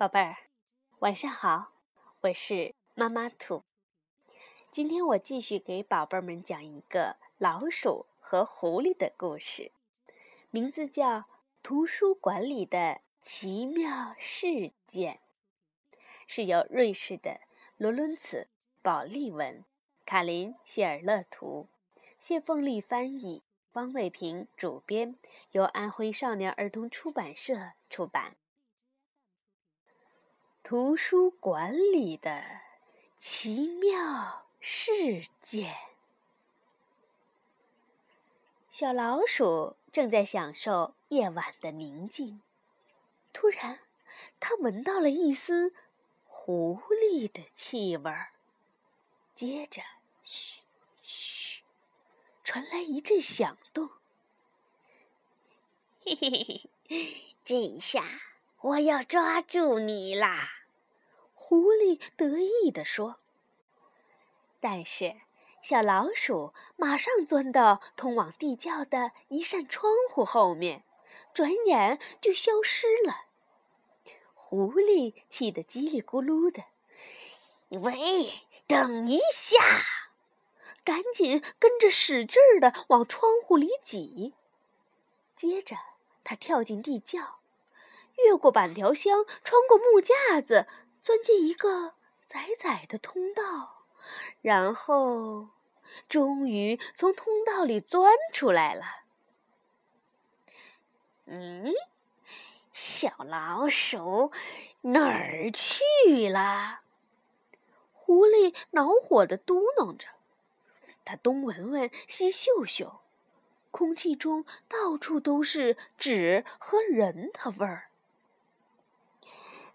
宝贝儿，晚上好，我是妈妈兔。今天我继续给宝贝们讲一个老鼠和狐狸的故事，名字叫《图书馆里的奇妙事件》，是由瑞士的罗伦茨·保利文、卡林·谢尔勒图、谢凤丽翻译，方卫平主编，由安徽少年儿童出版社出版。图书馆里的奇妙事件。小老鼠正在享受夜晚的宁静，突然，它闻到了一丝狐狸的气味儿。接着，嘘嘘，传来一阵响动。嘿嘿嘿嘿，这下我要抓住你啦！狐狸得意地说：“但是，小老鼠马上钻到通往地窖的一扇窗户后面，转眼就消失了。”狐狸气得叽里咕噜的：“喂，等一下！”赶紧跟着使劲儿的往窗户里挤。接着，他跳进地窖，越过板条箱，穿过木架子。钻进一个窄窄的通道，然后终于从通道里钻出来了。嗯，小老鼠哪儿去了？狐狸恼火的嘟囔着。它东闻闻，西嗅嗅，空气中到处都是纸和人的味儿。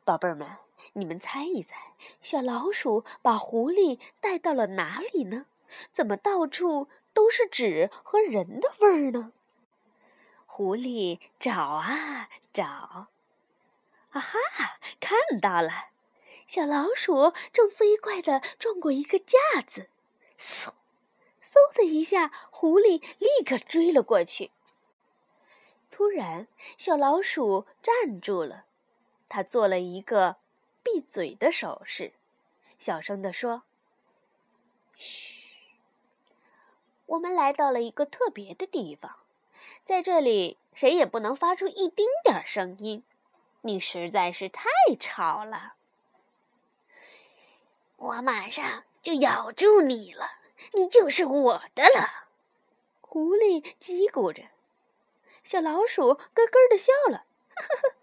宝贝儿们。你们猜一猜，小老鼠把狐狸带到了哪里呢？怎么到处都是纸和人的味儿呢？狐狸找啊找，啊哈，看到了！小老鼠正飞快地撞过一个架子，嗖，嗖的一下，狐狸立刻追了过去。突然，小老鼠站住了，它做了一个。闭嘴的手势，小声地说：“嘘，我们来到了一个特别的地方，在这里谁也不能发出一丁点声音。你实在是太吵了，我马上就咬住你了，你就是我的了。”狐狸叽咕着，小老鼠咯咯的笑了，呵呵。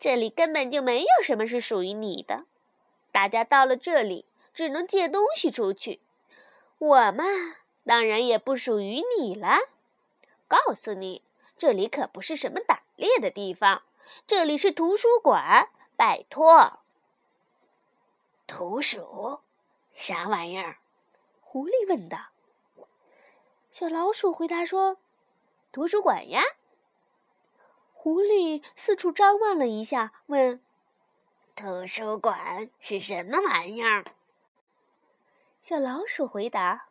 这里根本就没有什么是属于你的，大家到了这里只能借东西出去。我嘛，当然也不属于你了。告诉你，这里可不是什么打猎的地方，这里是图书馆。拜托，图书，啥玩意儿？狐狸问道。小老鼠回答说：“图书馆呀。”狐狸四处张望了一下，问：“图书馆是什么玩意儿？”小老鼠回答：“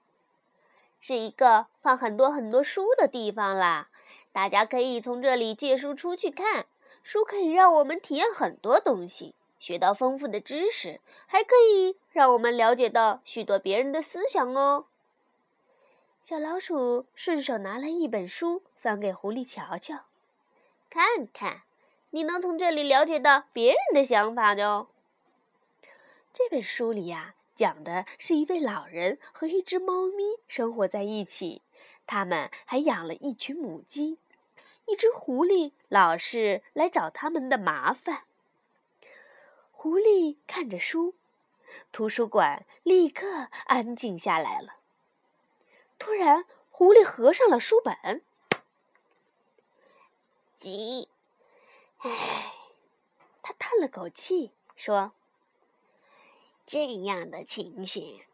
是一个放很多很多书的地方啦。大家可以从这里借书出去看。书可以让我们体验很多东西，学到丰富的知识，还可以让我们了解到许多别人的思想哦。”小老鼠顺手拿来一本书，翻给狐狸瞧瞧。看看，你能从这里了解到别人的想法的哦。这本书里呀，讲的是一位老人和一只猫咪生活在一起，他们还养了一群母鸡。一只狐狸老是来找他们的麻烦。狐狸看着书，图书馆立刻安静下来了。突然，狐狸合上了书本。急，唉，他叹了口气说：“这样的情形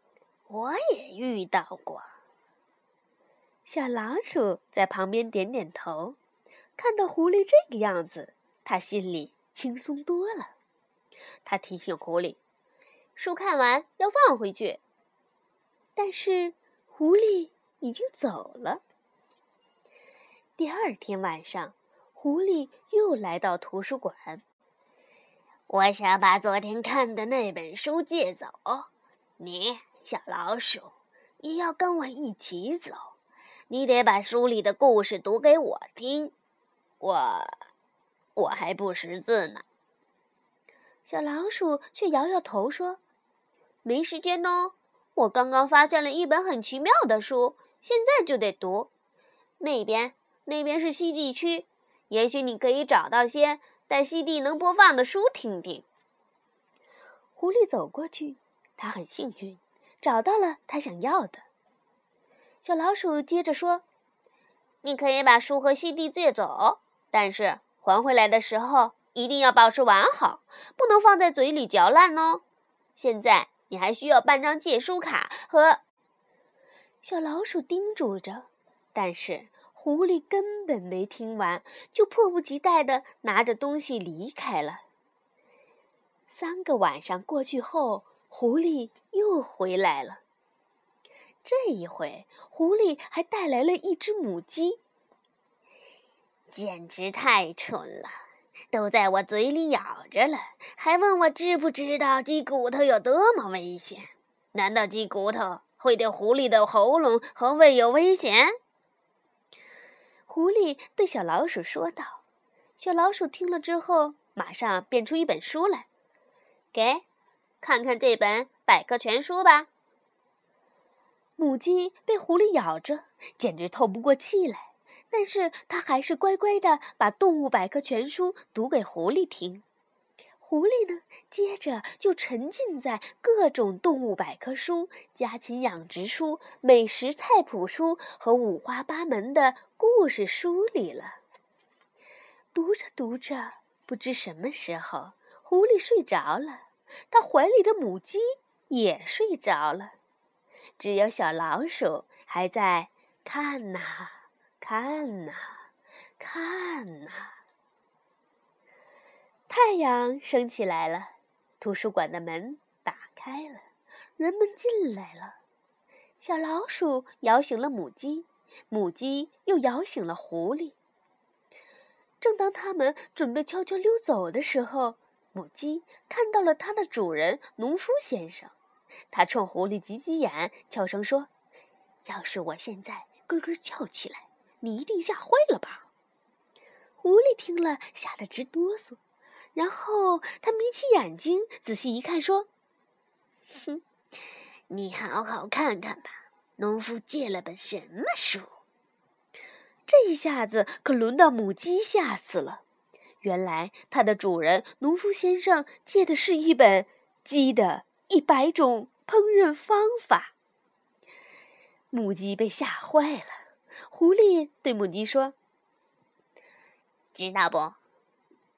我也遇到过。”小老鼠在旁边点点头，看到狐狸这个样子，他心里轻松多了。他提醒狐狸：“书看完要放回去。”但是狐狸已经走了。第二天晚上。狐狸又来到图书馆。我想把昨天看的那本书借走，你小老鼠也要跟我一起走。你得把书里的故事读给我听，我我还不识字呢。小老鼠却摇摇头说：“没时间呢，我刚刚发现了一本很奇妙的书，现在就得读。那边那边是西地区，也许你可以找到些带西地能播放的书听听。”狐狸走过去，他很幸运，找到了他想要的。小老鼠接着说：“你可以把书和西地借走，但是还回来的时候一定要保持完好，不能放在嘴里嚼烂哦。现在你还需要办张借书卡和……”小老鼠叮嘱着，但是狐狸根本没听完，就迫不及待地拿着东西离开了。三个晚上过去后，狐狸又回来了。这一回，狐狸还带来了一只母鸡，简直太蠢了！都在我嘴里咬着了，还问我知不知道鸡骨头有多么危险？难道鸡骨头会对狐狸的喉咙和胃有危险？狐狸对小老鼠说道。小老鼠听了之后，马上变出一本书来，给，看看这本百科全书吧。母鸡被狐狸咬着，简直透不过气来。但是它还是乖乖的把《动物百科全书》读给狐狸听。狐狸呢，接着就沉浸在各种动物百科书、家禽养殖书、美食菜谱书和五花八门的故事书里了。读着读着，不知什么时候，狐狸睡着了，它怀里的母鸡也睡着了。只有小老鼠还在看呐，看呐，看呐。太阳升起来了，图书馆的门打开了，人们进来了。小老鼠摇醒了母鸡，母鸡又摇醒了狐狸。正当他们准备悄悄溜走的时候，母鸡看到了它的主人农夫先生。他冲狐狸挤挤眼，悄声说：“要是我现在咯咯叫起来，你一定吓坏了吧？”狐狸听了，吓得直哆嗦。然后他眯起眼睛，仔细一看，说：“哼，你好好看看吧，农夫借了本什么书？”这一下子可轮到母鸡吓死了。原来它的主人农夫先生借的是一本鸡的。一百种烹饪方法，母鸡被吓坏了。狐狸对母鸡说：“知道不？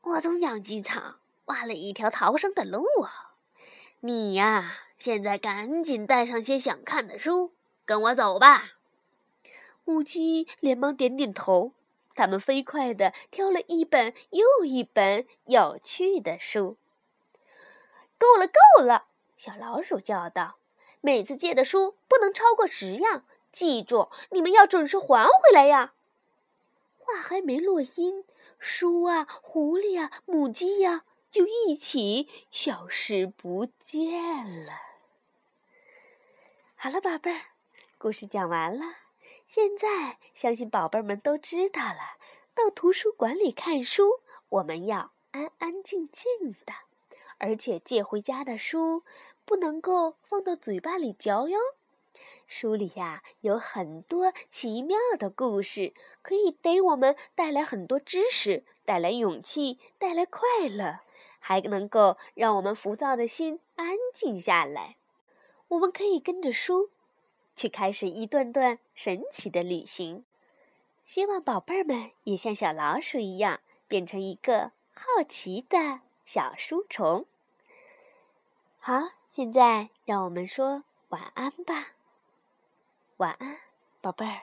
我从养鸡场挖了一条逃生的路啊！你呀，现在赶紧带上些想看的书，跟我走吧。”母鸡连忙点点头。他们飞快地挑了一本又一本有趣的书。够了，够了！小老鼠叫道：“每次借的书不能超过十样，记住，你们要准时还回来呀！”话还没落音，书啊、狐狸啊、母鸡呀，就一起消失不见了。好了，宝贝儿，故事讲完了。现在相信宝贝儿们都知道了，到图书馆里看书，我们要安安静静的。而且借回家的书不能够放到嘴巴里嚼哟。书里呀有很多奇妙的故事，可以给我们带来很多知识，带来勇气，带来快乐，还能够让我们浮躁的心安静下来。我们可以跟着书，去开始一段段神奇的旅行。希望宝贝儿们也像小老鼠一样，变成一个好奇的。小书虫，好，现在让我们说晚安吧。晚安，宝贝儿。